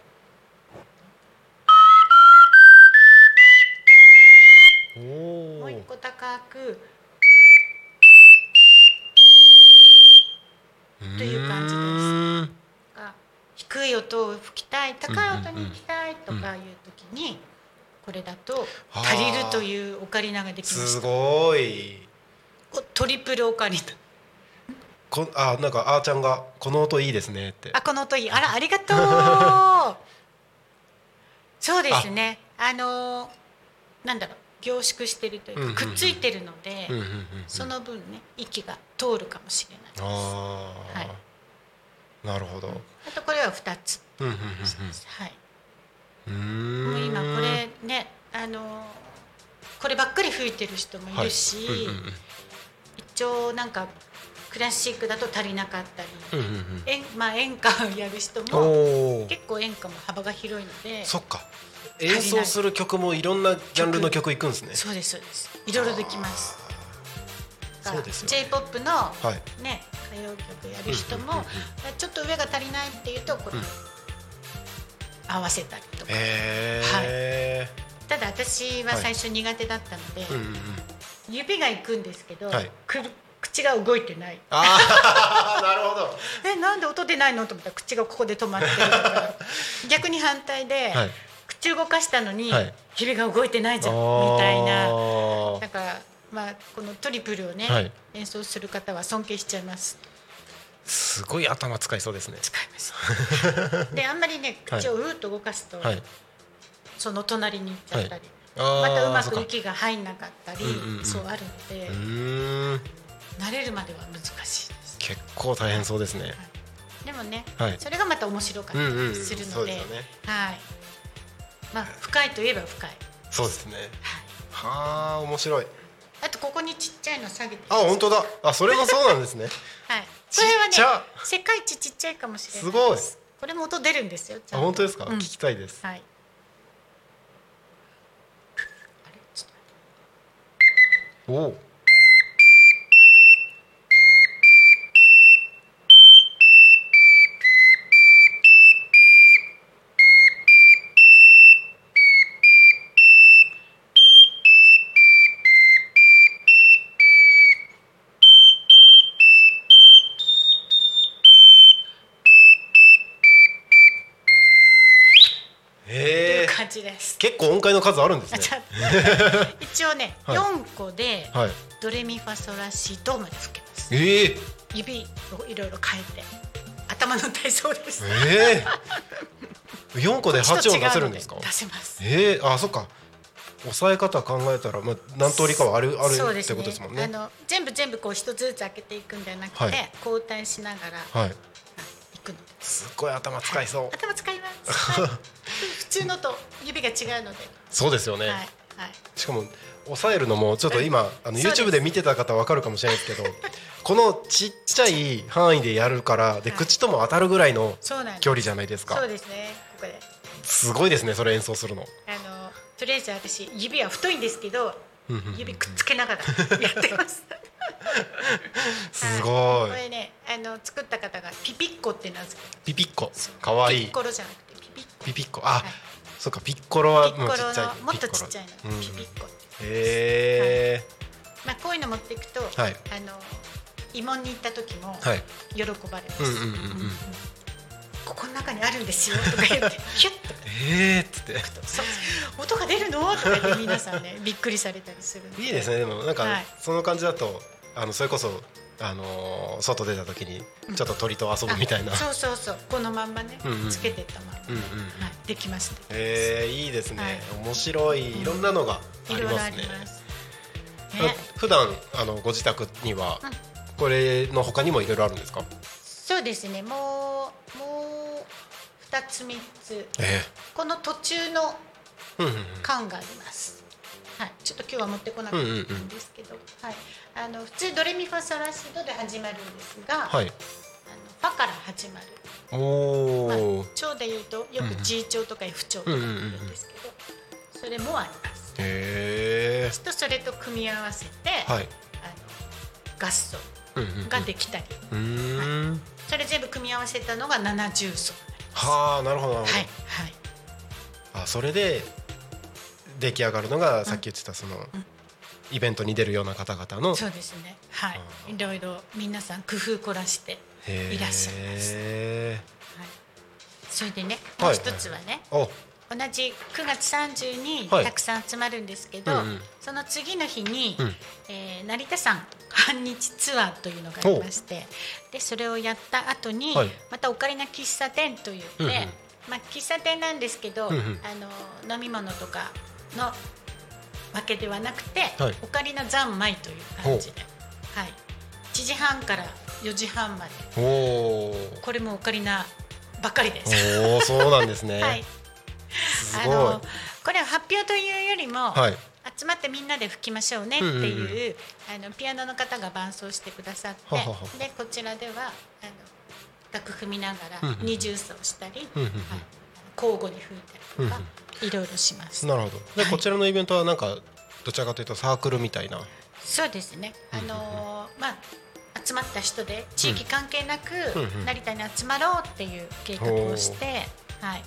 もう一個高くという感じです。が低い音を吹きたい高い音に行きたいとかいう時に、これだと足りるというオカリナができますした。ごい。おトリプルオカリナこあなんかあーちゃんがこの音いいですねって。あこの音いい。あら *laughs* ありがとう。そうですね。あ。のーなんだろう。凝縮してるというか、うんうんうん。くっついてるので、うんうんうんうん。その分ね息が通るかもしれないです。ああ、はい。なるほど。あとこれは2つ。うんうんうんはい。もう今これねあのーこればっかり吹いてる人もいるし、はい。うんうん。一応なんかクラシックだと足りなかったり、うんうんうん。演まあ、演歌をやる人も結構演歌も幅が広いのでそっか。演奏する曲もいろんなジャンルの曲いくんですね。そうですそうです。いろいろできます。そうですよね。J-POP のはい。ね歌謡曲やる人もうんうんうんうん。ちょっと上が足りないっていうとこれ、うん。合わせたりとか。へえ、ただ私は最初苦手だったので、うんうんうん。指が行くんですけど、はい。くる口が動いてない。ああ *laughs* なるほど。えなんで音出ないの？と思ったら口がここで止まってるとか *laughs* 逆に反対で、はい。口動かしたのに、はい。指が動いてないじゃん。みたいな。だからまあこのトリプルをね、はい。演奏する方は尊敬しちゃいます。すごい頭使いそうですね。使います。*laughs* であんまりね口をうーっと動かすと、はい。その隣に行っちゃったり、またうまく息が入んなかったりそうあるので、慣れるまでは難しいです。結構大変そうですね。でもね、はい。それがまた面白かったうんうんりするそので,、うですよね。はい。まあ深いといえば深い、そうですね。はあ面白い。あとここにちっちゃいの下げて。あ本当だ。あそれもそうなんですね。*laughs* はい、これはね世界一ちっちゃいかもしれないす。ごい。これも音出るんですよ。あ本当ですか、うん。聞きたいです。はい。おおとへえいう感じです。結構音階の数あるんですね。*laughs* 一応ね、はい。四個ではい。ドレミファソラシドまで吹けます。ええ。指をいろいろ変えて。頭の体操です。ええ。四個で八音出せるんですか？出せます。ええ。あそっか。抑え方考えたらまあ何通りかはあるあるってことですもんね。あの全部全部こう一つずつ開けていくんじゃなくて、はい。交代しながらはい。いくので。す。っごい頭使いそう。頭使います。はい普通のと指が違うので、そうですよね、はいはい。しかも抑えるのもちょっと今あの YouTube で見てた方わかるかもしれないですけどこのちっちゃい範囲でやるからではい。口とも当たるぐらいの。距離じゃないですか。そうですね。ここで。すごいですねそれ演奏するの。あのとりあえず私指は太いんですけど指くっつけながら *laughs* やってます。*laughs* すごい。これねあのの作った方がピピッコって名付けたピピッコ。かわいい。ピッコロじゃなくてピピッコ。ピピッコ。あ、はいそうかピッコロはもうちっちゃいのもっとちっちゃいの。ピッコロ。ピピッコ。へえまあこういうの持っていくと、はい。あの慰問に行った時もはい。喜ばれます、うんうんうんうん。ここの中にあるんですよとか言って *laughs* キュッと。えーっつって。そう。音が出るの？とか言って皆さんねびっくりされたりするんいいですね。でもなんか、はい。その感じだとあのそれこそあのー外出た時にちょっと鳥と遊ぶみたいな、あそうそうそう。このまんまね、うんうん。つけてったまんま、うんうん。はい、できますねえー、いいですね、はい。面白い。いろんなのがありますね。ります。あね。普段あのご自宅には、うん。これの他にもいろいろあるんですか？そうですね。もうもう二つ三つ。えこの途中の缶があります。はい、ちょっと今日は持ってこなかったんですけど、はい、あの普通ドレミファソラシドで始まるんですが、はい。あのファから始まる、おまあお、調で言うとよく G 調とか F 調とか言うんですけど、それもあります。へえとそれと組み合わせて、はい。あの合奏うんができたり、うーん。それ全部組み合わせたのが70奏になります。はあなるほどなるほど、はい。はい。あそれで出来上がるのがさっき言ってたその、イベントに出るような方々のそうですね。はい。あ、いろいろ皆さん工夫凝らしていらっしゃいます。はい。それでね、はい。もう一つはね、お。同じ9月30にはい。たくさん集まるんですけど、うんうん。その次の日に、うん。えー成田山半日ツアーというのがありましてでそれをやった後に、はい。またオカリナ喫茶店といって、うんうん。まあ、喫茶店なんですけど、うんうん。あの飲み物とかのわけではなくて、はい。オカリナ三昧という感じで、はい、1時半から4時半まで。おおこれもオカリナばっかりです。おおそうなんですね、*laughs* はい。すごい。あのこれは発表というよりも、はい。集まってみんなで吹きましょうねっていう,、うんうんうん。あのピアノの方が伴奏してくださってでこちらではあの楽譜見ながら二重奏したり、うんうんうん。はい、交互に吹いたりとか、いろいろします。なるほど。で、はい。こちらのイベントはなんかどちらかというとサークルみたいな。そうですね。あのーまあ集まった人で地域関係なく成田に集まろうっていう計画をして、はい、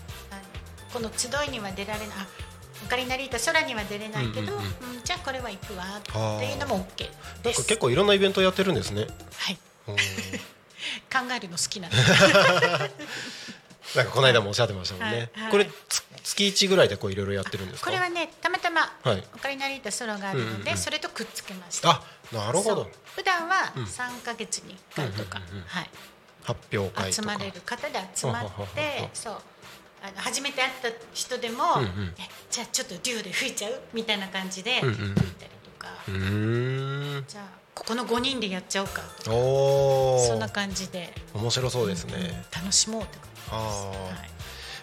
この集いには出られない。あオカリナリータ空には出れないけど、うんうんじゃあこれは行くわっていうのも OK なんです。か結構いろんなイベントやってるんですね。はい、*laughs* 考えるの好きなんで *laughs* なんかこの間もおっしゃってましたもんね、これつ月一ぐらいでこういろいろやってるんですか？これはねたまたまはい。オカリナリータ空があるので、それとくっつけました。あなるほど。普段はうん。3ヶ月に1回とか、はい、発表会とか。集まれる方で集まってそう。あの初めて会った人でも、じゃあちょっとデュオで吹いちゃう？みたいな感じで吹いたりとか、うーん。じゃあここの5人でやっちゃおうか。おおそんな感じで。面白そうですね、うん。楽しもうって感じで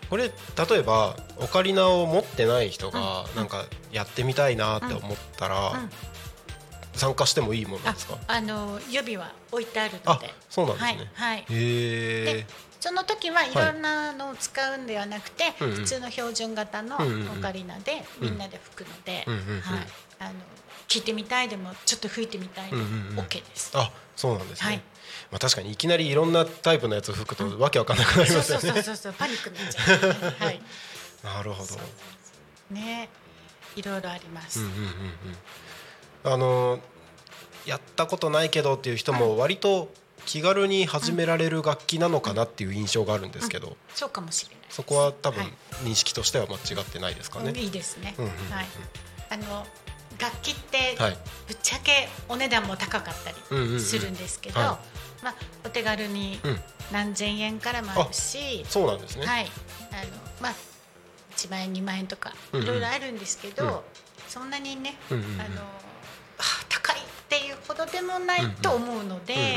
す。これ例えばオカリナを持ってない人がなんかやってみたいなって思ったら、うん。参加してもいいものあですか？あの予備は置いてあるのあでそうなんですね、はいでその時はいろんなのを使うんではなくて、普通の標準型のオカリナでみんなで吹くので、あの聞いてみたいでもちょっと吹いてみたいでも OK です。あそうなんですね、はいまあ、確かにいきなりいろんなタイプのやつを吹くとわけわかんなくなりますよねそうそうそうそうパニックになっちゃう、ね。*laughs* はい。なるほどね、いろいろあります。うんうんうんうんあのやったことないけどっていう人も割と気軽に始められる楽器なのかなっていう印象があるんですけど、そうかもしれない。そこは多分はい認識としては間違ってないですかね。いいですね。うんうんうんはい。あの楽器ってはいぶっちゃけお値段も高かったうんうんうんりするんですけど、はまあお手軽にうん。何千円からもあるし、そうなんですね。はい、あのまあ1万円2万円とかうんうん。いろいろあるんですけど、うん。そんなにね、うんうんうん。あのあ高いっていうほどでもないと思うので、うんうんうん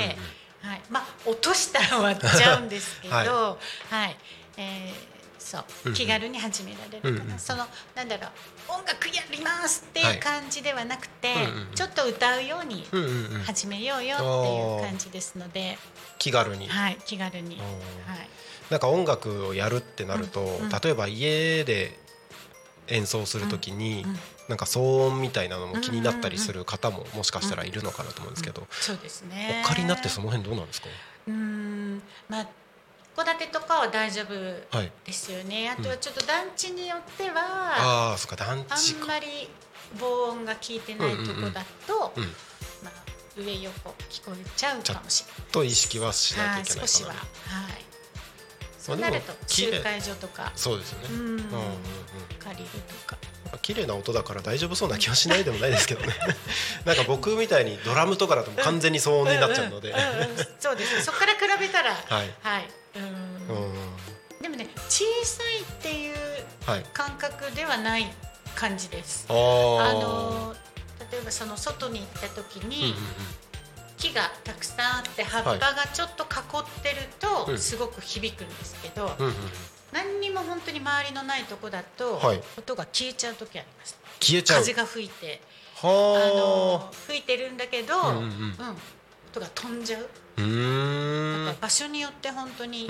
はい、まあ落としたら割っちゃうんですけど、ははい、えーそううんうん。気軽に始められるかな、うんうんそのなんだろう音楽やりますっていう感じではなくて、はいうんうんうん。ちょっと歌うようにうんうんうん始めようよっていう感じですので、気軽に、はい、気軽に、はい、なんか音楽をやるってなると、うんうん。例えば家で演奏するときに、うんうんなんか騒音みたいなのも気になったりする方ももしかしたらいるのかなと思うんですけど、そうですね。オカリナってその辺どうなんですか？うーん。まあ戸建てとかは大丈夫はい。ですよね。あとはちょっと団地によっては、ああそっか団あ地か。んまり防音が効いてないとこだと、うんまあ上横聞こえちゃうかもしれない。と意識はしなきゃはい。い、けない少しは、かなはい。そうなると集会所とか、そうですよね。うん、うんうんうん。借りるとか。綺麗な音だから大丈夫そうな気はしないでもないですけどね。*laughs* なんか僕みたいにドラムとかだと完全に騒音になっちゃうので、んんうんうんそうです。ね。そこから比べたら、*laughs* はい。はい。でもね、小さいっていうはい感覚ではない感じです。ああーの例えばその外に行った時に木がたくさんあって葉っぱがちょっと囲ってるとうん。すごく響くんですけど、何にも本当に周りのないとこだとはい。音が消えちゃう時あります。消えちゃう。風が吹いて。あはの吹いてるんだけど、うん音が飛んじゃう。場所によって本当に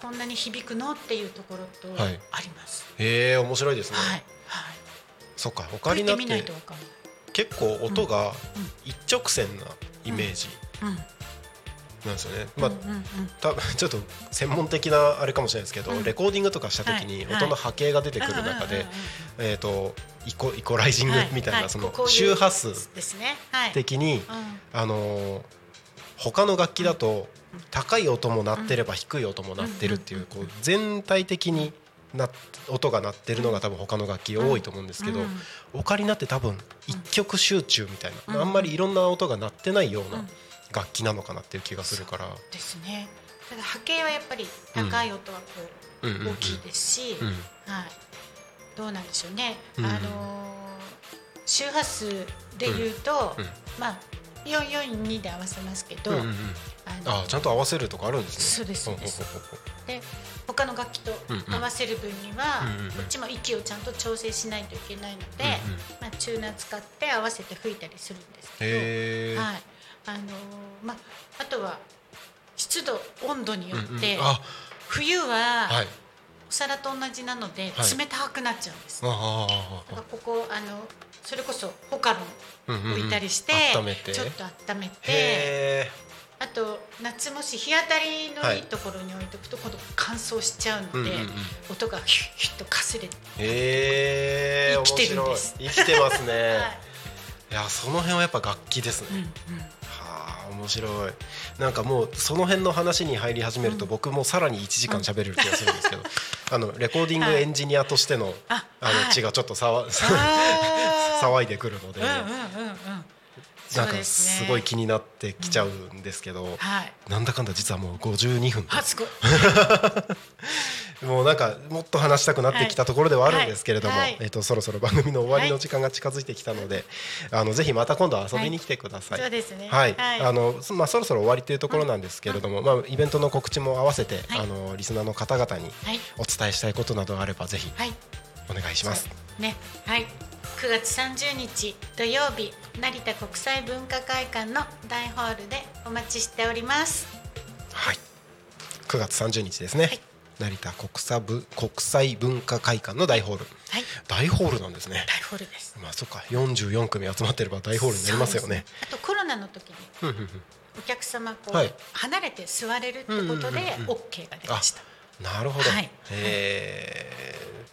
こんなに響くのっていうところとはい。あります。へえ面白いですね、はい。はい。そっかオカリナって。結構音がうん一直線なイメージうん。なんですよね、まあ多分 *laughs* ちょっと専門的なあれかもしれないですけど、うん。レコーディングとかした時にはい。音の波形が出てくる中でうんえーとイコイコライジングはいみたいな、はい。その周波数ですね。はい。的に、うん。あのー他の楽器だと高い音も鳴ってれば低い音も鳴ってるっていうこう全体的にな音が鳴ってるのが多分他の楽器多いと思うんですけど、うん。オカリナって多分一曲集中みたいな、うん。あんまりいろんな音が鳴ってないよううなん楽器なのかなっていう気がするから。ですね。ただ波形はやっぱり高い音はこう大きいですし、うんはい。どうなんでしょうね。うん。あのー周波数で言うと、まあ四四二で合わせますけど、うんうんうん。あちゃんと合わせるとかあるんですね。そうですそうです。で他の楽器と合わせる分には、うんうんこっちも息をちゃんと調整しないといけないので、うんうん。まあチューナー使って合わせて吹いたりするんですけど。はい、あのーまああとは湿度温度によって、うんうん。あ。冬ははい。お皿と同じなのではい。冷たくなっちゃうんです。ここあのそれこそホカロああ。ン置いたりして、温めて。ちょっと温めて。あと夏もし日当たりのいいところに置いておくと今度乾燥しちゃうので、うんうんうん音がヒュッヒュッとかすれて、へえ。生きてるんです生きてますね。*laughs* はいいやその辺はやっぱ楽器ですね。はあ面白い。なんかもうその辺の話に入り始めると、僕もさらに1時間喋れる気がするんですけど、*laughs* あのレコーディングエンジニアとしての、ああのはい血がちょっとさわ、騒いでくるので、うんうんうんうん。なんかすごい気になってきちゃうんですけど、はい。なんだかんだ実はもう52分。*laughs* もうなんかもっと話したくなってきたところではあるんですけれども、はい。はい。えっとそろそろ番組の終わりの時間が近づいてきたので、あのぜひまた今度遊びに来てください。そうですね。はい、はい。あのそまあそろそろ終わりというところなんですけれども、まあイベントの告知も合わせて、はい。あのリスナーの方々にはい。お伝えしたいことなどあればぜひはい。お願いします。ね、はい。9月30日土曜日成田国際文化会館の大ホールでお待ちしております。はい。9月30日ですね。はい成田国際部国際文化会館の大ホール。はい、大ホールなんですね。大ホールです。まあそっか44組集まってれば大ホールになりますよね。そうですあとコロナの時にお客様こう、はい離れて座れるってことで OK が出ました。なるほど。はいえー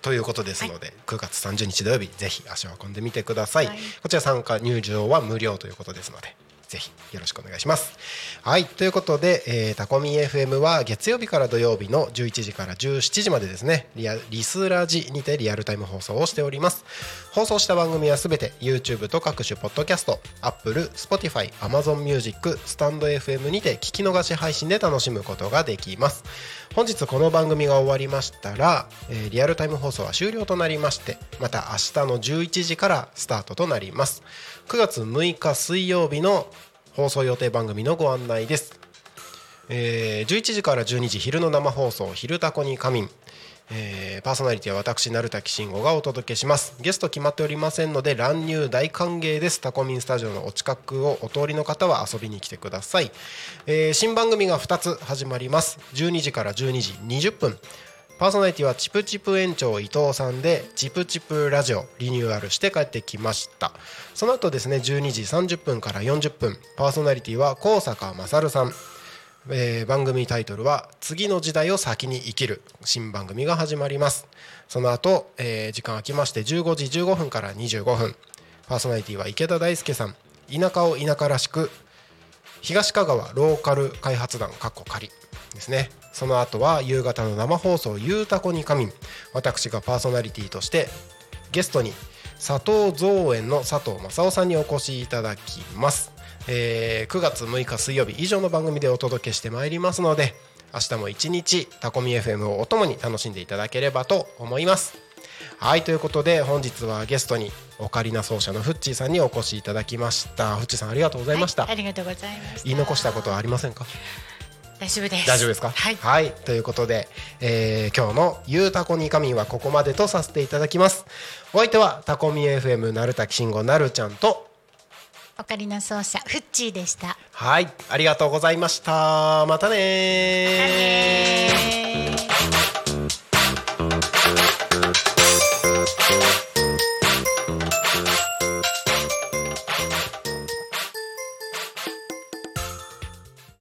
ということですので、9月30日土曜日ぜひ足を運んでみてください。はいこちら参加入場は無料ということですので。ぜひよろしくお願いします。はいということで、えー、タコミ FM は月曜日から土曜日の11時から17時までですねリアリスラジにてリアルタイム放送をしております放送した番組はすべて YouTube と各種ポッドキャスト Apple、Spotify、Amazon Music、スタンド FM にて聞き逃し配信で楽しむことができます本日この番組が終わりましたら、えーリアルタイム放送は終了となりましてまた明日の11時からスタートとなります。9月6日水曜日の放送予定番組のご案内です、えー11時から12時昼の生放送「昼タコに仮眠」えーパーソナリティは私成滝慎吾がお届けします。ゲスト決まっておりませんので乱入大歓迎です。タコミンスタジオのお近くをお通りの方は遊びに来てください、えー新番組が2つ始まります。12時から12時20分。パーソナリティはチプチプ園長伊藤さんでチプチプラジオリニューアルして帰ってきました。その後ですね12時30分から40分。パーソナリティは高坂勝さん。えー番組タイトルは「次の時代を先に生きる」新番組が始まります。その後、えー時間空きまして15時15分から25分。パーソナリティは池田大輔さん。田舎を田舎らしく東香川ローカル開発団かっこ仮ですね。その後は夕方の生放送「ゆうたこに仮眠」私がパーソナリティとしてゲストに佐藤造園の佐藤正夫さんにお越しいただきます、えー9月6日水曜日以上の番組でお届けしてまいりますので明日も一日タコミ FM をお供に楽しんでいただければと思います。はいということで本日はゲストにオカリナ奏者のフッチーさんにお越しいただきました。フッチーさんありがとうございました、はいありがとうございました。言い残したことはありませんか？大丈夫です。大丈夫ですか？はい。ということで、えー今日の「ゆうたこにかみん」はここまでとさせていただきます。お相手はタコミ FM なるたきしんごなるちゃんとオカリナ奏者フッチーでした。はいありがとうございました。またね